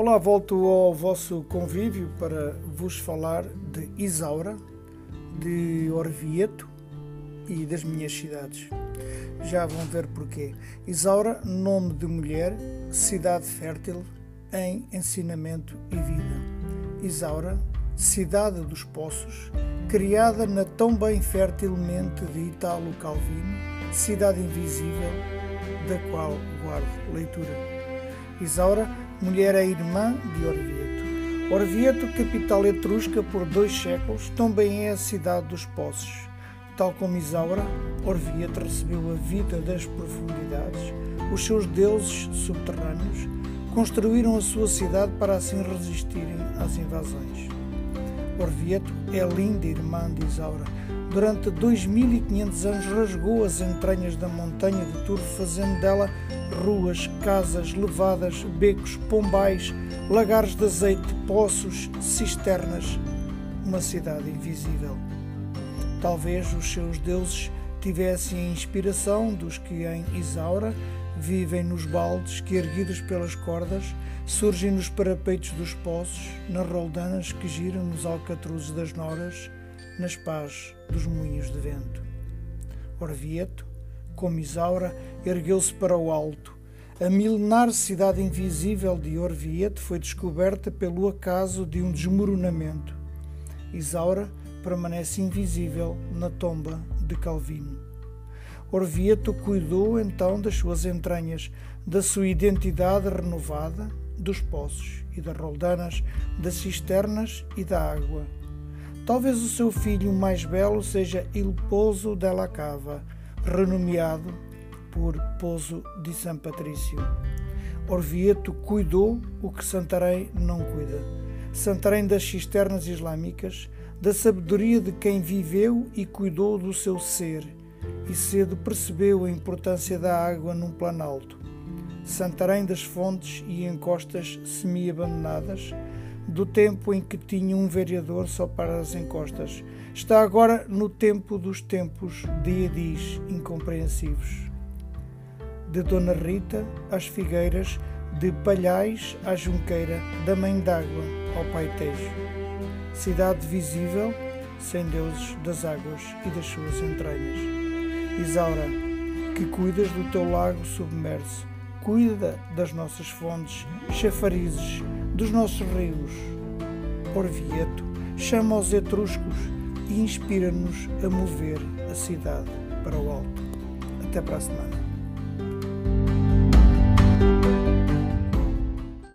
Olá, volto ao vosso convívio para vos falar de Isaura, de Orvieto e das minhas cidades. Já vão ver porquê. Isaura, nome de mulher, cidade fértil em ensinamento e vida. Isaura, cidade dos poços, criada na tão bem fértilmente de Italo Calvino, cidade invisível, da qual guardo leitura. Isaura, mulher é irmã de Orvieto. Orvieto, capital etrusca por dois séculos, também é a cidade dos poços. Tal como Isaura, Orvieto recebeu a vida das profundidades. Os seus deuses subterrâneos construíram a sua cidade para assim resistirem às invasões. Orvieto é linda irmã de Isaura. Durante 2500 anos rasgou as entranhas da montanha de Tur, fazendo dela ruas, casas, levadas, becos, pombais, lagares de azeite, poços, cisternas, uma cidade invisível. Talvez os seus deuses tivessem a inspiração dos que em Isaura vivem nos baldes que, erguidos pelas cordas, surgem nos parapeitos dos poços, nas roldanas que giram nos alcatruzes das noras, nas pás dos moinhos de vento. Orvieto, como Isaura, ergueu-se para o alto. A milenar cidade invisível de Orvieto foi descoberta pelo acaso de um desmoronamento. Isaura permanece invisível na tomba de Calvino. Orvieto cuidou então das suas entranhas, da sua identidade renovada, dos poços e das roldanas, das cisternas e da água. Talvez o seu filho mais belo seja Il Pozo della Cava, renomeado por Pouso de São Patrício. Orvieto cuidou o que Santarém não cuida. Santarém das cisternas islâmicas, da sabedoria de quem viveu e cuidou do seu ser, e cedo percebeu a importância da água num planalto. Santarém das fontes e encostas semi-abandonadas, do tempo em que tinha um vereador só para as encostas. Está agora no tempo dos tempos de edis incompreensivos. De Dona Rita às figueiras, de Palhais à Junqueira, da Mãe d'Água ao Pai Tejo. Cidade visível, sem deuses das águas e das suas entranhas. Isaura, que cuidas do teu lago submerso, cuida das nossas fontes, chafarizes, dos nossos rios. Orvieto chama os etruscos e inspira-nos a mover a cidade para o alto. Até para a semana.